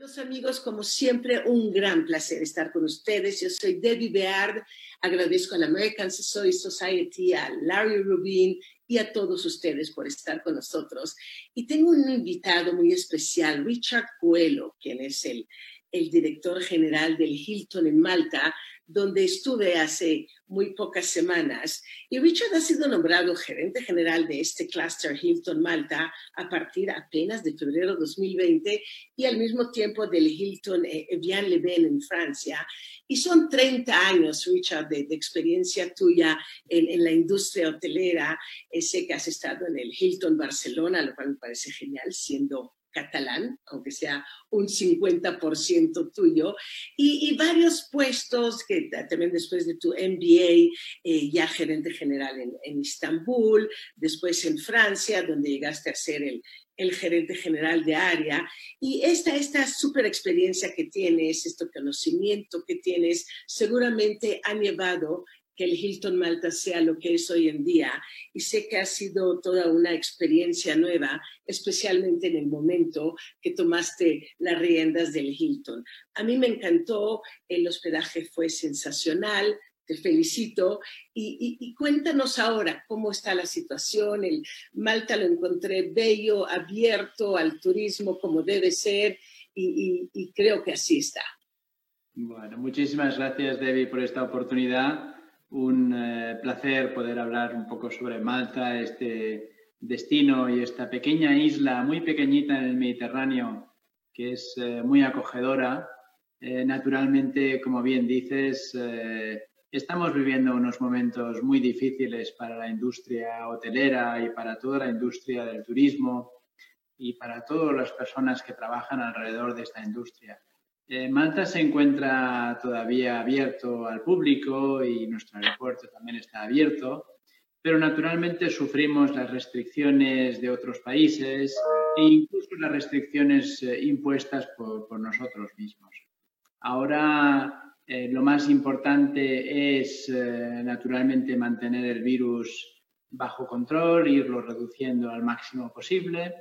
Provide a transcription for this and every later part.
Los amigos, como siempre, un gran placer estar con ustedes. Yo soy Debbie Beard. Agradezco a la American Society, a Larry Rubin y a todos ustedes por estar con nosotros. Y tengo un invitado muy especial, Richard Coelho, quien es el director general del Hilton en Malta, donde estuve hace muy pocas semanas. Y Richard ha sido nombrado gerente general de este cluster Hilton Malta a partir apenas de febrero de 2020 y al mismo tiempo del Hilton eh, Evian Le en Francia. Y son 30 años, Richard, de, experiencia tuya en, en, la industria hotelera. Eh, sé que has estado en el Hilton Barcelona, lo cual me parece genial, siendo catalán, aunque sea un 50% tuyo, y, varios puestos que también después de tu MBA, eh, ya gerente general en, en, Istambul, después en Francia, donde llegaste a ser el, el gerente general de área. Y esta, esta super experiencia que tienes, este conocimiento que tienes, seguramente ha llevado que el Hilton Malta sea lo que es hoy en día. Y sé que ha sido toda una experiencia nueva, especialmente en el momento que tomaste las riendas del Hilton. A mí me encantó, el hospedaje fue sensacional, te felicito. Y, cuéntanos ahora cómo está la situación. El Malta lo encontré bello, abierto al turismo como debe ser y, creo que así está. Bueno, muchísimas gracias, Debbie, por esta oportunidad un eh, placer poder hablar un poco sobre Malta, este destino y esta pequeña isla muy pequeñita en el Mediterráneo que es eh, muy acogedora. Eh, naturalmente, como bien dices, estamos viviendo unos momentos muy difíciles para la industria hotelera y para toda la industria del turismo y para todas las personas que trabajan alrededor de esta industria. Eh, Malta se encuentra todavía abierto al público y nuestro aeropuerto también está abierto, pero naturalmente sufrimos las restricciones de otros países e incluso las restricciones eh, impuestas por, nosotros mismos. Ahora eh, lo más importante es naturalmente mantener el virus bajo control, irlo reduciendo al máximo posible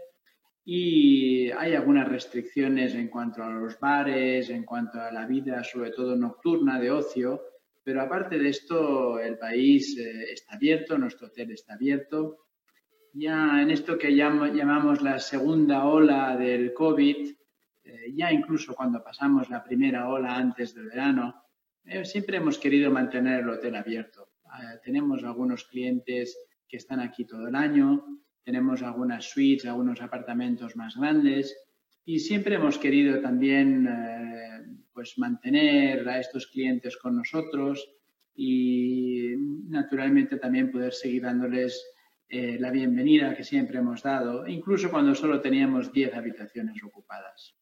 y hay algunas restricciones en cuanto a los bares, en cuanto a la vida, sobre todo nocturna, de ocio, pero aparte de esto, el país eh, está abierto, nuestro hotel está abierto. Ya en esto que llamamos la segunda ola del COVID, eh, ya incluso cuando pasamos la primera ola antes del verano, eh, siempre hemos querido mantener el hotel abierto. tenemos algunos clientes que están aquí todo el año, tenemos algunas suites, algunos apartamentos más grandes y siempre hemos querido también eh, pues mantener a estos clientes con nosotros y naturalmente también poder seguir dándoles eh, la bienvenida que siempre hemos dado, incluso cuando solo teníamos 10 habitaciones ocupadas.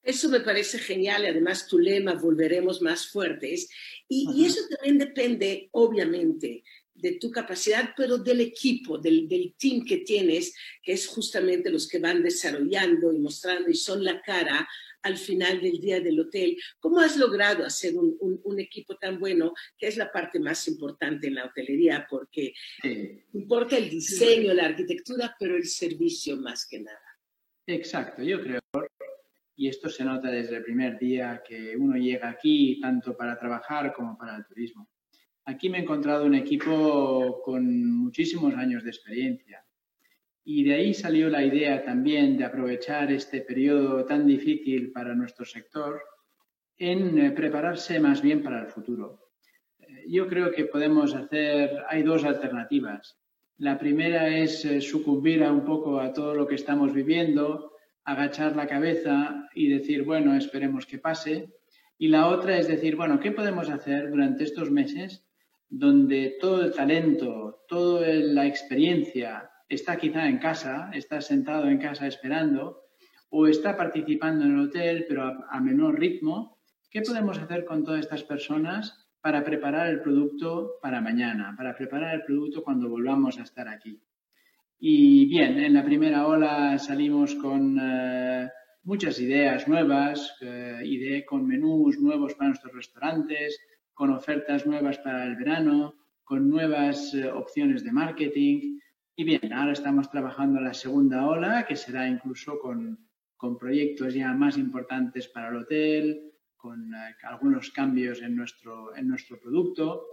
Eso me parece genial y además tu lema, volveremos más fuertes. Y, y, eso también depende, obviamente, de tu capacidad, pero del equipo, del, del, team que tienes, que es justamente los que van desarrollando y mostrando y son la cara al final del día del hotel. ¿Cómo has logrado hacer un, un, equipo tan bueno, que es la parte más importante en la hotelería? Porque importa el diseño, la arquitectura, pero el servicio más que nada. Exacto, yo creo, y esto se nota desde el primer día que uno llega aquí, tanto para trabajar como para el turismo Aquí me he encontrado un equipo con muchísimos años de experiencia y de ahí salió la idea también de aprovechar este periodo tan difícil para nuestro sector en eh, prepararse más bien para el futuro. Eh, yo creo que podemos hacer, hay dos alternativas. La primera es eh, sucumbir a un poco a todo lo que estamos viviendo, agachar la cabeza y decir, bueno, esperemos que pase. Y la otra es decir, bueno, ¿qué podemos hacer durante estos meses donde todo el talento, toda la experiencia está quizá en casa, está sentado en casa esperando, o está participando en el hotel, pero a, menor ritmo, ¿qué podemos hacer con todas estas personas para preparar el producto para mañana, para preparar el producto cuando volvamos a estar aquí? Y bien, en la primera ola salimos con eh, muchas ideas nuevas, eh, con menús nuevos para nuestros restaurantes, con ofertas nuevas para el verano, con nuevas eh, opciones de marketing. Y bien, ahora estamos trabajando la segunda ola, que será incluso con, con proyectos ya más importantes para el hotel, con eh, algunos cambios en nuestro, en nuestro producto.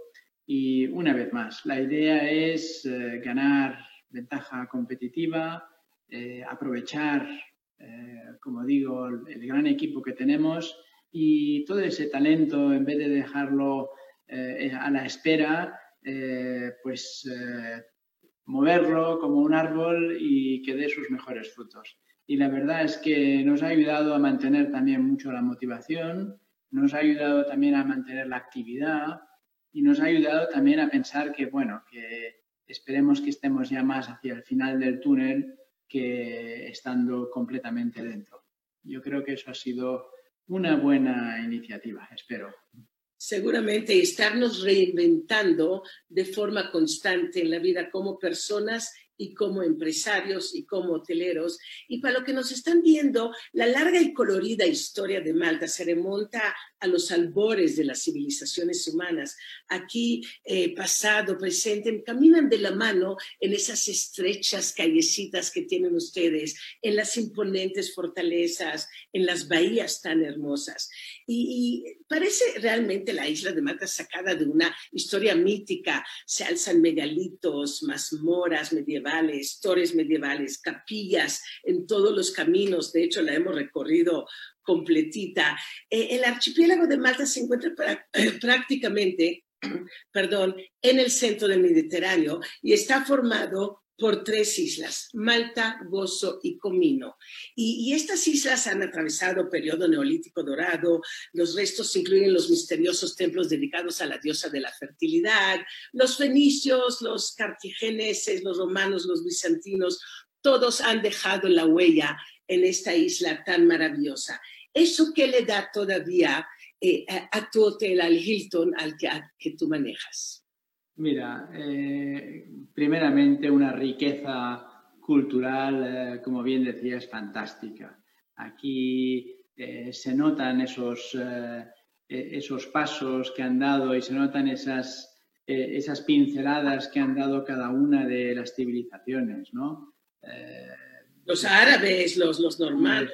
Y una vez más, la idea es eh, ganar ventaja competitiva, eh, aprovechar, como digo, el, gran equipo que tenemos y todo ese talento, en vez de dejarlo a la espera, pues moverlo como un árbol y que dé sus mejores frutos y la verdad es que nos ha ayudado a mantener también mucho la motivación, nos ha ayudado también a mantener la actividad y nos ha ayudado también a pensar que, bueno, que esperemos que estemos ya más hacia el final del túnel que estando completamente dentro. Yo creo que eso ha sido una buena iniciativa, espero. Seguramente estarnos reinventando de forma constante en la vida como personas y como empresarios y como hoteleros. Y para lo que nos están viendo, la larga y colorida historia de Malta se remonta a los albores de las civilizaciones humanas. Aquí, eh, pasado, presente, caminan de la mano en esas estrechas callecitas que tienen ustedes, en las imponentes fortalezas, en las bahías tan hermosas. Y, y parece realmente la isla de Malta sacada de una historia mítica. Se alzan megalitos, mazmoras medievales, torres medievales, capillas en todos los caminos. De hecho, la hemos recorrido completita. Eh, el archipiélago de Malta se encuentra prácticamente, perdón, en el centro del Mediterráneo y está formado por tres islas, Malta, Gozo y Comino. Y, estas islas han atravesado periodo neolítico dorado, los restos incluyen los misteriosos templos dedicados a la diosa de la fertilidad, los fenicios, los cartagineses, los romanos, los bizantinos, todos han dejado la huella en esta isla tan maravillosa. ¿Eso qué le da todavía eh, a tu hotel, al Hilton, al que, tú manejas? Mira, eh, primeramente una riqueza cultural, eh, como bien decías, fantástica. Aquí se notan esos, esos pasos que han dado y se notan esas, esas pinceladas que han dado cada una de las civilizaciones, ¿no? los árabes, los, los normales.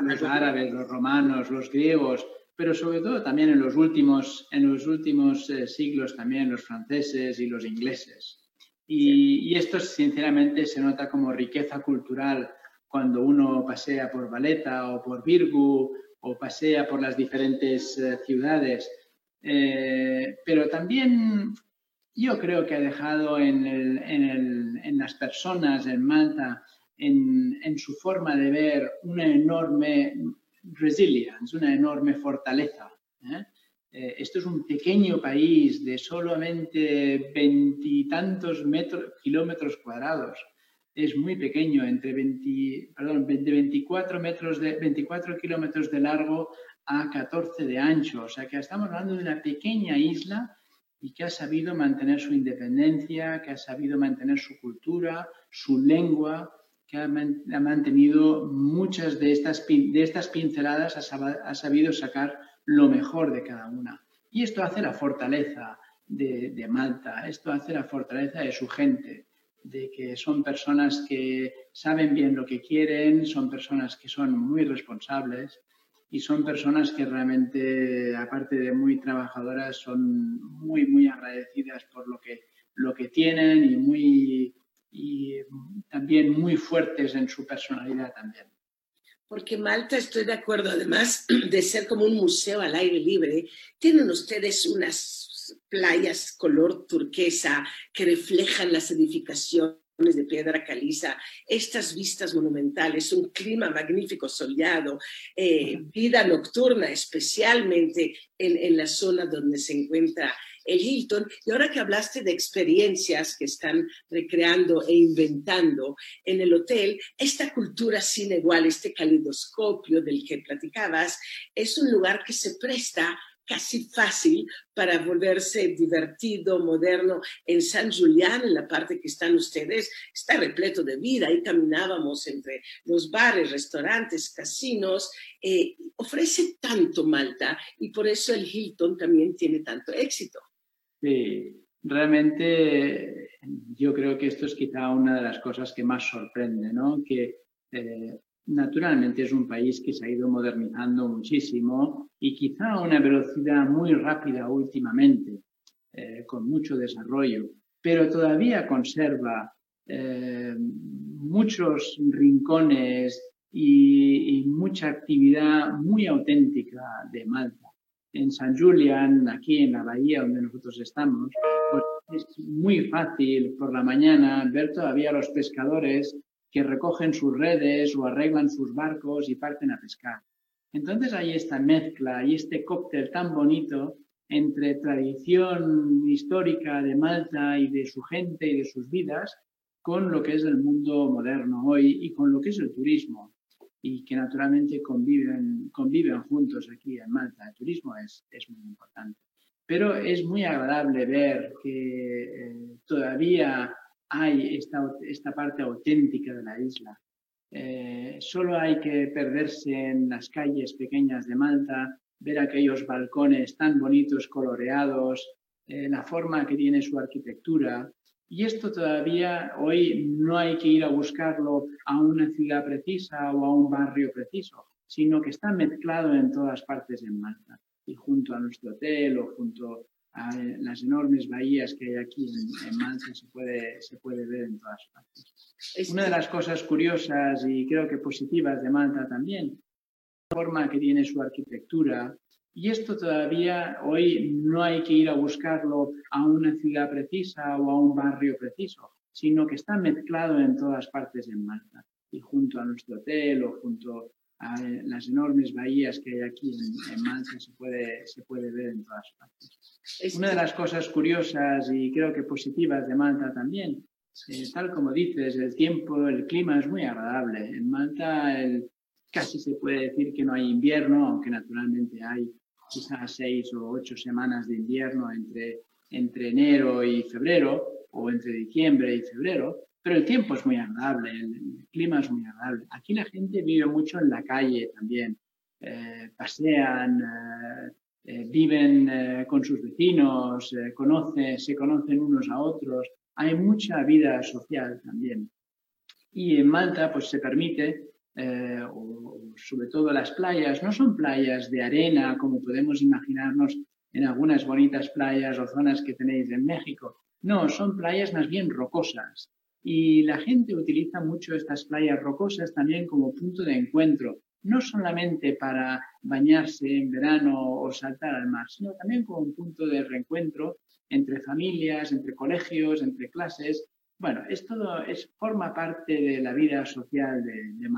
Los, árabes, los romanos, los griegos, pero sobre todo también en los últimos, en los últimos eh, siglos también los franceses y los ingleses. Y, esto sinceramente se nota como riqueza cultural cuando uno pasea por Valeta o por Virgu o pasea por las diferentes eh, ciudades. Eh, pero también yo creo que ha dejado en, en las personas en Malta en, su forma de ver una enorme resilience, una enorme fortaleza. ¿eh? Eh, esto es un pequeño país de solamente veintitantos kilómetros cuadrados. Es muy pequeño, entre 20, perdón, de 24, metros de, 24 kilómetros de largo a 14 de ancho. O sea que estamos hablando de una pequeña isla y que ha sabido mantener su independencia, que ha sabido mantener su cultura, su lengua, que ha, mantenido muchas de estas, de estas pinceladas, ha, sabido sacar lo mejor de cada una. Y esto hace la fortaleza de, de, Malta, esto hace la fortaleza de su gente, de que son personas que saben bien lo que quieren, son personas que son muy responsables y son personas que realmente, aparte de muy trabajadoras, son muy, muy agradecidas por lo que, lo que tienen y muy y también muy fuertes en su personalidad también. Porque Malta, estoy de acuerdo, además de ser como un museo al aire libre, tienen ustedes unas playas color turquesa que reflejan las edificaciones de piedra caliza, estas vistas monumentales, un clima magnífico soleado, eh, vida nocturna, especialmente en, en, la zona donde se encuentra el Hilton. Y ahora que hablaste de experiencias que están recreando e inventando en el hotel, esta cultura sin igual, este calidoscopio del que platicabas, es un lugar que se presta casi fácil para volverse divertido, moderno. En San Julián, en la parte que están ustedes, está repleto de vida. Ahí caminábamos entre los bares, restaurantes, casinos. Eh, ofrece tanto Malta y por eso el Hilton también tiene tanto éxito. Sí, realmente yo creo que esto es quizá una de las cosas que más sorprende, ¿no? Que eh, naturalmente es un país que se ha ido modernizando muchísimo y quizá a una velocidad muy rápida últimamente, eh, con mucho desarrollo, pero todavía conserva eh, muchos rincones y, mucha actividad muy auténtica de Malta. En San Julián, aquí en la bahía donde nosotros estamos, pues es muy fácil por la mañana ver todavía los pescadores que recogen sus redes o arreglan sus barcos y parten a pescar. Entonces hay esta mezcla y este cóctel tan bonito entre tradición histórica de Malta y de su gente y de sus vidas con lo que es el mundo moderno hoy y con lo que es el turismo y que naturalmente conviven, conviven juntos aquí en Malta. El turismo es, es muy importante. Pero es muy agradable ver que eh, todavía hay esta, esta, parte auténtica de la isla. Eh, solo hay que perderse en las calles pequeñas de Malta, ver aquellos balcones tan bonitos, coloreados, eh, la forma que tiene su arquitectura, y esto todavía hoy no hay que ir a buscarlo a una ciudad precisa o a un barrio preciso, sino que está mezclado en todas partes en Malta. Y junto a nuestro hotel o junto a las enormes bahías que hay aquí en, Malta se puede, se puede ver en todas partes. Una de las cosas curiosas y creo que positivas de Malta también, la forma que tiene su arquitectura, y esto todavía hoy no hay que ir a buscarlo a una ciudad precisa o a un barrio preciso, sino que está mezclado en todas partes en Malta. Y junto a nuestro hotel o junto a las enormes bahías que hay aquí en, Malta se puede, se puede ver en todas partes. Una de las cosas curiosas y creo que positivas de Malta también, eh, tal como dices, el tiempo, el clima es muy agradable. En Malta el, casi se puede decir que no hay invierno, aunque naturalmente hay quizás seis o ocho semanas de invierno entre, entre enero y febrero o entre diciembre y febrero, pero el tiempo es muy agradable, el, clima es muy agradable. Aquí la gente vive mucho en la calle también, eh, pasean, eh, eh, viven con sus vecinos, conoce, se conocen unos a otros, hay mucha vida social también. Y en Malta pues se permite eh, o, sobre todo las playas, no son playas de arena como podemos imaginarnos en algunas bonitas playas o zonas que tenéis en México. No, son playas más bien rocosas. Y la gente utiliza mucho estas playas rocosas también como punto de encuentro, no solamente para bañarse en verano o saltar al mar, sino también como un punto de reencuentro entre familias, entre colegios, entre clases. Bueno, es todo, es, forma parte de la vida social de, de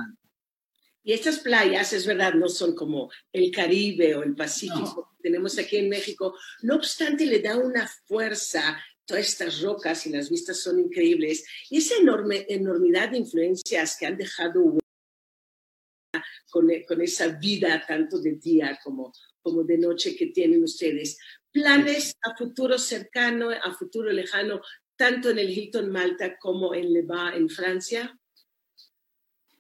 y estas playas, es verdad, no son como el Caribe o el Pacífico que tenemos aquí en México. No obstante, le da una fuerza todas estas rocas y las vistas son increíbles. Y esa enorme, enormidad de influencias que han dejado con, con esa vida tanto de día como, como de noche que tienen ustedes. Planes a futuro cercano, a futuro lejano, tanto en el Hilton Malta como en Le en Francia.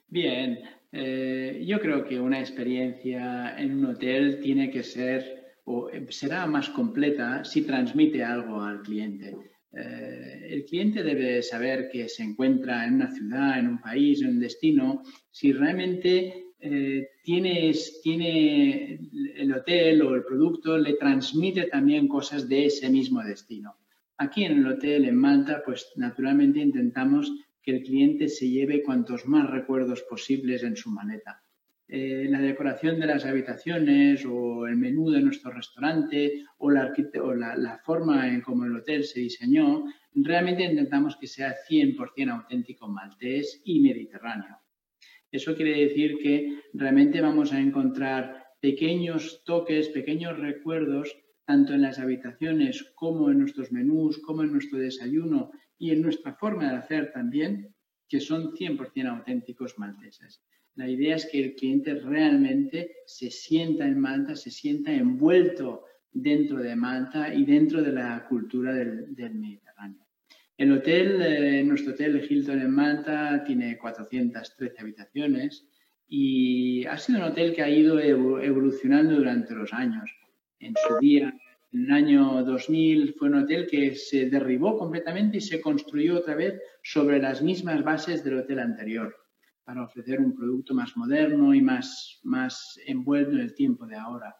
Bien, eh, yo creo que una experiencia en un hotel tiene que ser o será más completa si transmite algo al cliente. Eh, el cliente debe saber que se encuentra en una ciudad, en un país, en un destino, si realmente eh, tiene el hotel o el producto le transmite también cosas de ese mismo destino. Aquí en el hotel en Malta, pues naturalmente intentamos que el cliente se lleve cuantos más recuerdos posibles en su maleta. Eh, la decoración de las habitaciones o el menú de nuestro restaurante o la, la, forma en cómo el hotel se diseñó, realmente intentamos que sea 100% auténtico maltés y mediterráneo. Eso quiere decir que realmente vamos a encontrar pequeños toques, pequeños recuerdos, tanto en las habitaciones como en nuestros menús, como en nuestro desayuno y en nuestra forma de hacer también, que son 100% auténticos malteses. La idea es que el cliente realmente se sienta en Malta, se sienta envuelto dentro de Malta y dentro de la cultura del, Mediterráneo. El hotel, eh, nuestro hotel Hilton en Malta tiene 413 habitaciones y ha sido un hotel que ha ido evolucionando durante los años. En su día en el año 2000 fue un hotel que se derribó completamente y se construyó otra vez sobre las mismas bases del hotel anterior. para ofrecer un producto más moderno y más, más envuelto en el tiempo de ahora,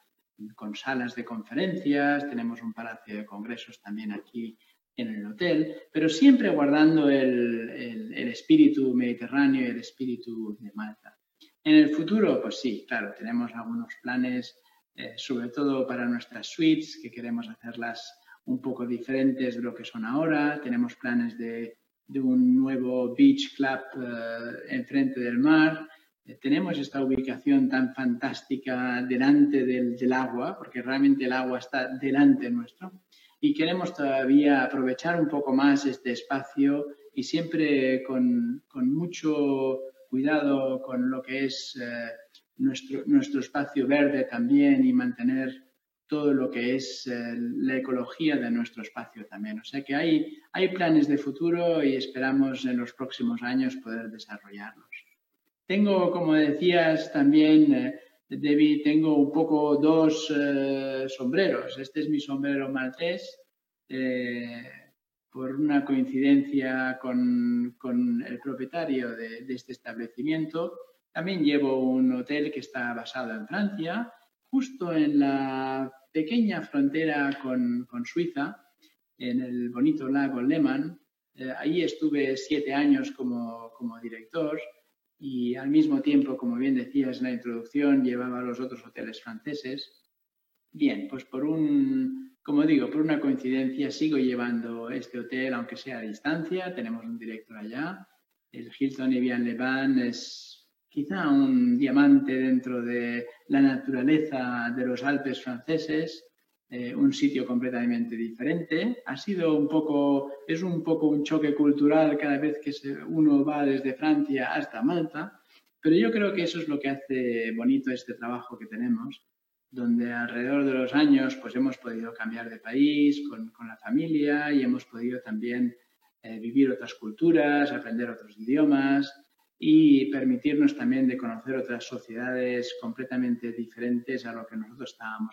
con salas de conferencias, tenemos un palacio de congresos también aquí en el hotel, pero siempre guardando el, el, espíritu mediterráneo y el espíritu de Malta. En el futuro, pues sí, claro, tenemos algunos planes, eh, sobre todo para nuestras suites, que queremos hacerlas un poco diferentes de lo que son ahora. Tenemos planes de, de un nuevo beach club eh, enfrente del mar. Eh, tenemos esta ubicación tan fantástica delante del, del agua, porque realmente el agua está delante nuestro y queremos todavía aprovechar un poco más este espacio y siempre con, con mucho cuidado con lo que es nuestro, nuestro espacio verde también y mantener todo lo que es eh, la ecología de nuestro espacio también. O sea que hay, hay planes de futuro y esperamos en los próximos años poder desarrollarlos. Tengo, como decías también, eh, Debbie, tengo un poco dos eh, sombreros. Este es mi sombrero maltés, eh, por una coincidencia con, con el propietario de, de, este establecimiento. También llevo un hotel que está basado en Francia, justo en la pequeña frontera con, con Suiza, en el bonito lago Lehmann. Eh, ahí estuve siete años como, como director y al mismo tiempo, como bien decías en la introducción, llevaba los otros hoteles franceses. Bien, pues por un, como digo, por una coincidencia sigo llevando este hotel, aunque sea a distancia. Tenemos un director allá. El Hilton Evian Levan es quizá un diamante dentro de la naturaleza de los Alpes franceses. Eh, un sitio completamente diferente. Ha sido un poco, es un poco un choque cultural cada vez que se, uno va desde Francia hasta Malta, pero yo creo que eso es lo que hace bonito este trabajo que tenemos, donde alrededor de los años pues hemos podido cambiar de país con, con la familia y hemos podido también eh, vivir otras culturas, aprender otros idiomas y permitirnos también de conocer otras sociedades completamente diferentes a lo que nosotros estábamos